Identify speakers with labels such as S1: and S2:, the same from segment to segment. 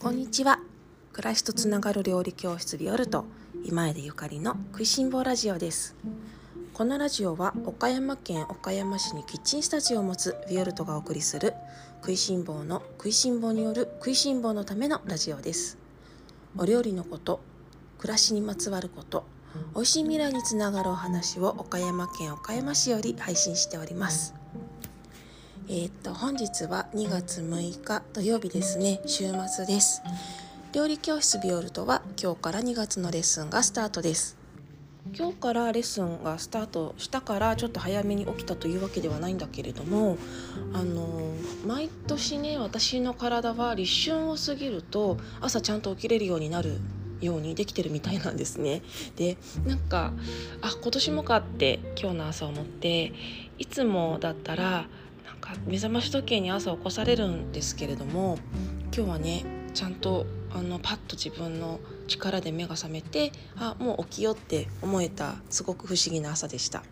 S1: こんにちは。暮らしとつながる料理教室ビオルト今江でゆかりの食いしん坊ラジオです。このラジオは岡山県岡山市にキッチンスタジオを持つビオルトがお送りする食いしん坊の食いしん坊による食いしん坊のためのラジオです。お料理のこと暮らしにまつわること美味しい未来につながるお話を岡山県岡山市より配信しております。えー、っと本日は2月6日土曜日ですね。週末です。料理教室ビオルトは今日から2月のレッスンがスタートです。今日からレッスンがスタートしたからちょっと早めに起きたというわけではないんだけれどもあの毎年ね私の体は立春を過ぎると朝ちゃんと起きれるようになるようにできてるみたいなんですね。でなんかあ今年もかって今日の朝思っていつもだったら目覚まし時計に朝起こされるんですけれども今日はねちゃんとあのパッと自分の力で目が覚めてあもう起きようって思えたすごく不思議な朝でした。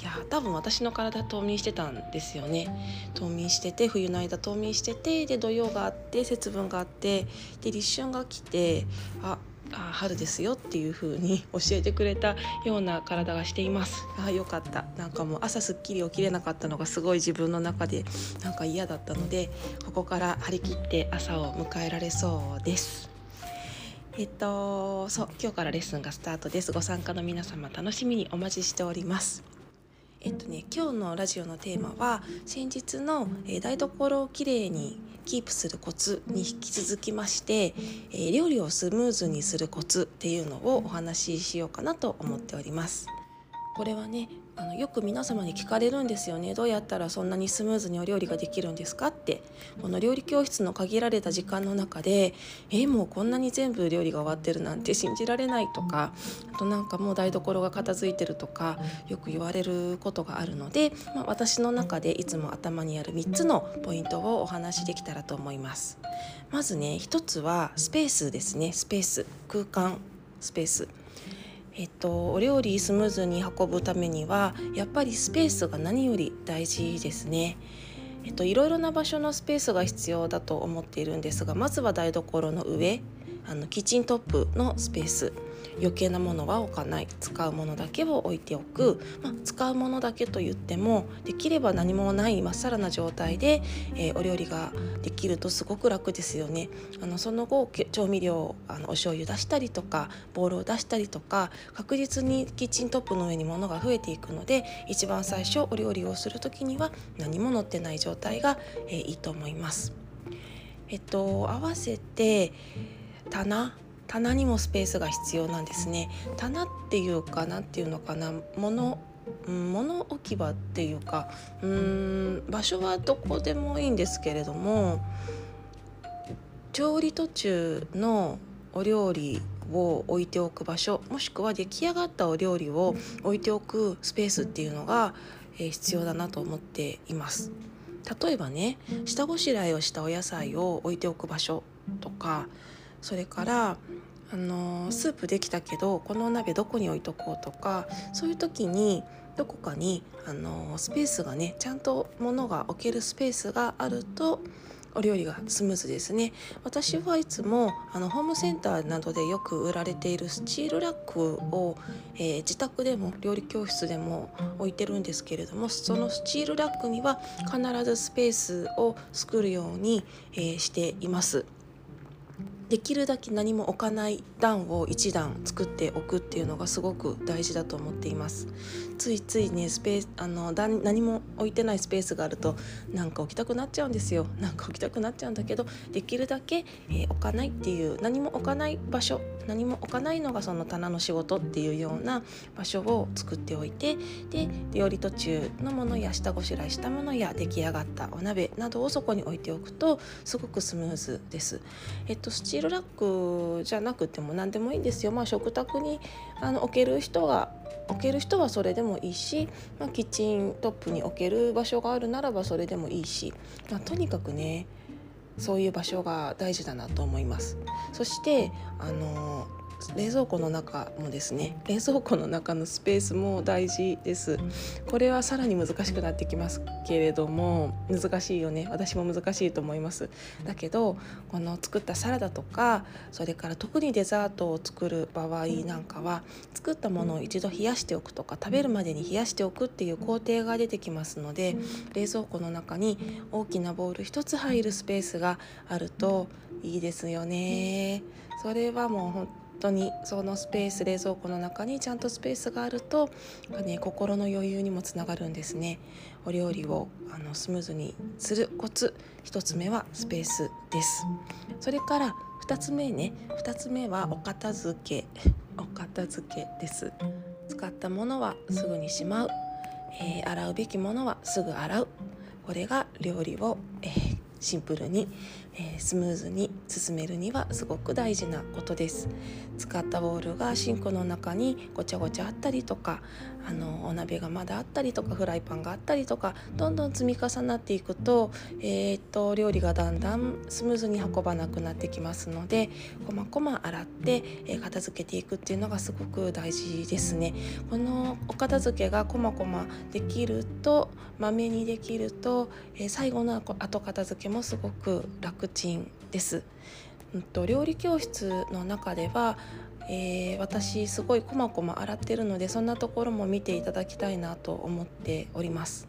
S1: いや多分私の体冬眠してたんですよね冬眠してて冬の間冬眠しててで土曜があって節分があってで立春が来てああ春ですよっていう風に教えてくれたような体がしています。あよかった。なんかもう朝すっきり起きれなかったのがすごい自分の中でなんか嫌だったのでここから張り切って朝を迎えられそうです。えっとそう今日からレッスンがスタートです。ご参加の皆様楽しみにお待ちしております。えっとね今日のラジオのテーマは先日の、え、台所をきれいにキープするコツに引き続きまして、えー、料理をスムーズにするコツっていうのをお話ししようかなと思っております。これはねあのよく皆様に聞かれるんですよね。どうやったらそんなにスムーズにお料理ができるんですかって。この料理教室の限られた時間の中でえもうこんなに全部料理が終わってるなんて信じられないとかあとなんかもう台所が片付いてるとかよく言われることがあるので、まあ、私の中でいつも頭にある3つのポイントをお話しできたらと思います。まずね1つはスペースですね。スペース。空間スペース。えっと、お料理スムーズに運ぶためにはやっぱりスペースが何より大事ですね。えっと、いろいろな場所のスペースが必要だと思っているんですがまずは台所の上あのキッチントップのスペース余計なものは置かない使うものだけを置いておく、まあ、使うものだけと言ってもできれば何もないまっさらな状態で、えー、お料理ができるとすごく楽ですよね。あのその後調味料あのお醤油出したりとかボウルを出したりとか確実にキッチントップの上に物が増えていくので一番最初お料理をする時には何も乗ってない状態が、えー、いいと思います。えっと合わせて棚棚にもスペースが必要なんですね棚っていうか何ていうのかな物物置き場っていうかうーん場所はどこでもいいんですけれども調理途中のお料理を置いておく場所もしくは出来上がったお料理を置いておくスペースっていうのが、えー、必要だなと思っています。例えばね下ごしらえをしたお野菜を置いておく場所とかそれからあのスープできたけどこのお鍋どこに置いとこうとかそういう時にどこかにあのスペースがねちゃんと物が置けるスペースがあるとお料理がスムーズですね私はいつもあのホームセンターなどでよく売られているスチールラックを、えー、自宅でも料理教室でも置いてるんですけれどもそのスチールラックには必ずスペースを作るように、えー、しています。できるだけ何も置かない段を1段作っておくっていうのがすごく大事だと思っていますついついねスペースあの何も置いてないスペースがあるとなんか置きたくなっちゃうんですよなんか置きたくなっちゃうんだけどできるだけ、えー、置かないっていう何も置かない場所何も置かないのがその棚の仕事っていうような場所を作っておいてで料理途中のものや下ごしらえしたものや出来上がったお鍋などをそこに置いておくとすごくスムーズです。えっとスチールラックじゃなくても何でもいいんですよ。まあ、食卓にあの置ける人が置ける人はそれでもいいし、まあ、キッチントップに置ける場所があるならばそれでもいいし、まあ、とにかくねそういう場所が大事だなと思います。そしてあの冷蔵庫の中もですね冷蔵庫の中のスペースも大事です。これはさらに難しくなってきますけれども難しいよね。私も難しいと思います。だけどこの作ったサラダとかそれから特にデザートを作る場合なんかは作ったものを一度冷やしておくとか食べるまでに冷やしておくっていう工程が出てきますので冷蔵庫の中に大きなボウル1つ入るスペースがあるといいですよね。それはもう本当にそのスペース冷蔵庫の中にちゃんとスペースがあると、ね、心の余裕にもつながるんですね。お料理をあのスムーズにするコツ1つ目はスペースです。それから2つ目ね2つ目はお片付けお片付けです。使ったものはすぐにしまう、えー、洗うべきものはすぐ洗う。これが料理を、えー、シンプルにえー、スムーズに進めるにはすごく大事なことです使ったボウルがシンクの中にごちゃごちゃあったりとかあのお鍋がまだあったりとかフライパンがあったりとかどんどん積み重なっていくと,、えー、っと料理がだんだんスムーズに運ばなくなってきますのでこまこま洗って、えー、片付けていくっていうのがすごく大事ですね。このお片付けがこまこまできるとまめにできると、えー、最後の後片付けもすごく楽ちんです。うんと、料理教室の中では、えー、私すごいこまこま洗ってるのでそんなところも見ていただきたいなと思っております。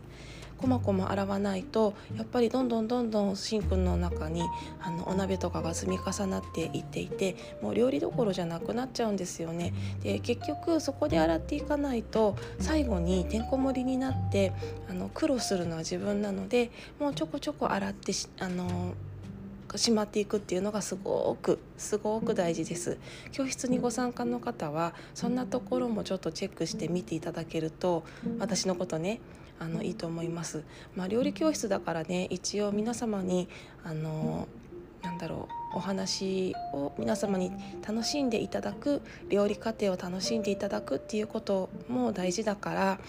S1: こまこま洗わないとやっぱりどんどんどんどんシンクの中にあのお鍋とかが積み重なっていっていてもう料理どころじゃなくなっちゃうんですよね。で結局そこで洗っていかないと最後にてんこ盛りになってあの苦労するのは自分なのでもうちょこちょこ洗ってあのしまっていくっていうのがすごくすごく大事です教室にご参加の方はそんなところもちょっとチェックして見ていただけると私のことねあのいいと思います。まあ、料理教室だからね一応皆様にあのなんだろうお話を皆様に楽しんでいただく料理過程を楽しんでいただくっていうことも大事だから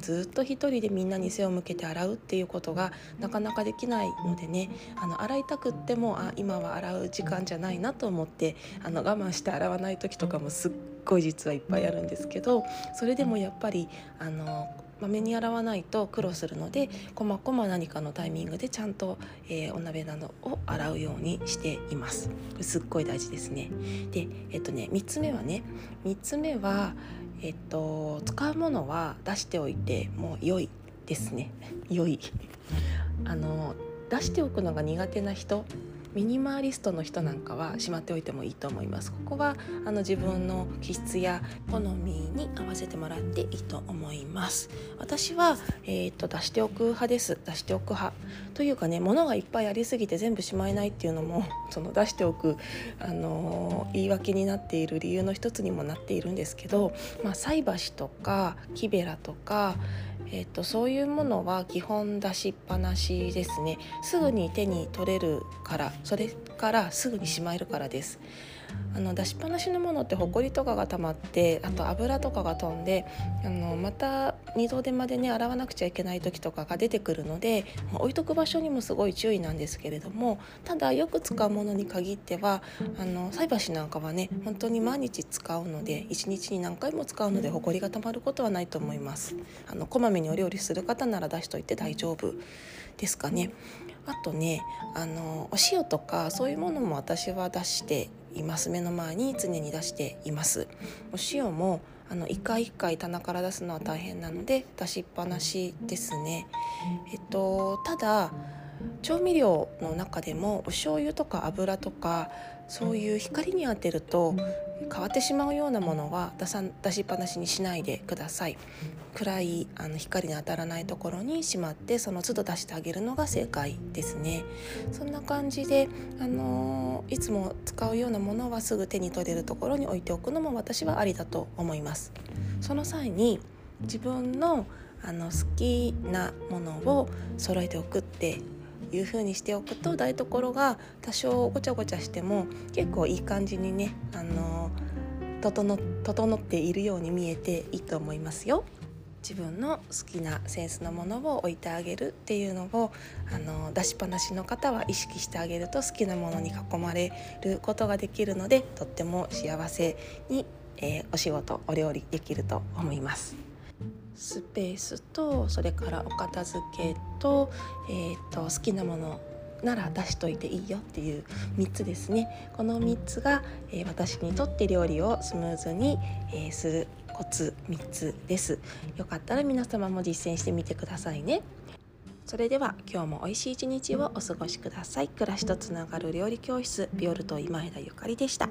S1: ずっと一人でみんなに背を向けて洗うっていうことがなかなかできないのでねあの洗いたくってもあ今は洗う時間じゃないなと思ってあの我慢して洗わない時とかもすっごい実はいっぱいあるんですけどそれでもやっぱりあのまめに洗わないと苦労するのでこまこま何かのタイミングでちゃんと、えー、お鍋などを洗うようにしています。すっごい大事ですね。でえっとね3つ目はね3つ目はえっと使うものは出しておいてもう良いですね。良い。あの出しておくのが苦手な人ミニマリストの人なんかはしまっておいてもいいと思います。ここはあの自分の気質や好みに合わせてもらっていいと思います。私は、えーと、出しておく派です。出しておく派というかね物がいっぱいありすぎて全部しまえないっていうのも その出しておく、あのー、言い訳になっている理由の一つにもなっているんですけど、まあ、菜箸とか木べらとかえーと、そういうものは基本出しっぱなしですね。すぐに手に取れるからそれからすぐにしまえるからです。あの出しっぱなしのものってほこりとかが溜まってあと油とかが飛んであのまた二度手間でね洗わなくちゃいけない時とかが出てくるので置いとく場所にもすごい注意なんですけれどもただよく使うものに限ってはあの菜箸なんかはね本当に毎日使うので1日に何回も使うのでほこりがたまることはないと思います。あのこまめにお料理する方なら出しといて大丈夫ですかね。あとねあのお塩とかそういうものも私は出しています目の前に常に出しています。お塩もあの一回一回棚から出すのは大変なので出しっぱなしですね。えっとただ調味料の中でもお醤油とか油とかそういう光に当てると変わってしまうようなものは出さ出しっぱなしにしないでください。暗いあの光に当たらないところにしまってその都度出してあげるのが正解ですね。そんな感じで、あのいつも使うようなものはすぐ手に取れるところに置いておくのも私はありだと思います。その際に自分のあの好きなものを揃えておくっていう風にしておくと台所が多少ごちゃごちゃしても結構いい感じにね、あの整整っているように見えていいと思いますよ。自分の好きなセンスのものを置いてあげるっていうのをあの出しっぱなしの方は意識してあげると好きなものに囲まれることができるのでとっても幸せに、えー、お仕事お料理できると思います。スペースとそれからお片付けと,、えーと、好きなものなら出しといていいよっていう3つですね。この3つが、えー、私にとって料理をスムーズに、えー、するコツ3つです。よかったら皆様も実践してみてくださいね。それでは今日も美味しい一日をお過ごしください。暮らしとつながる料理教室ビオルト今枝ゆかりでした。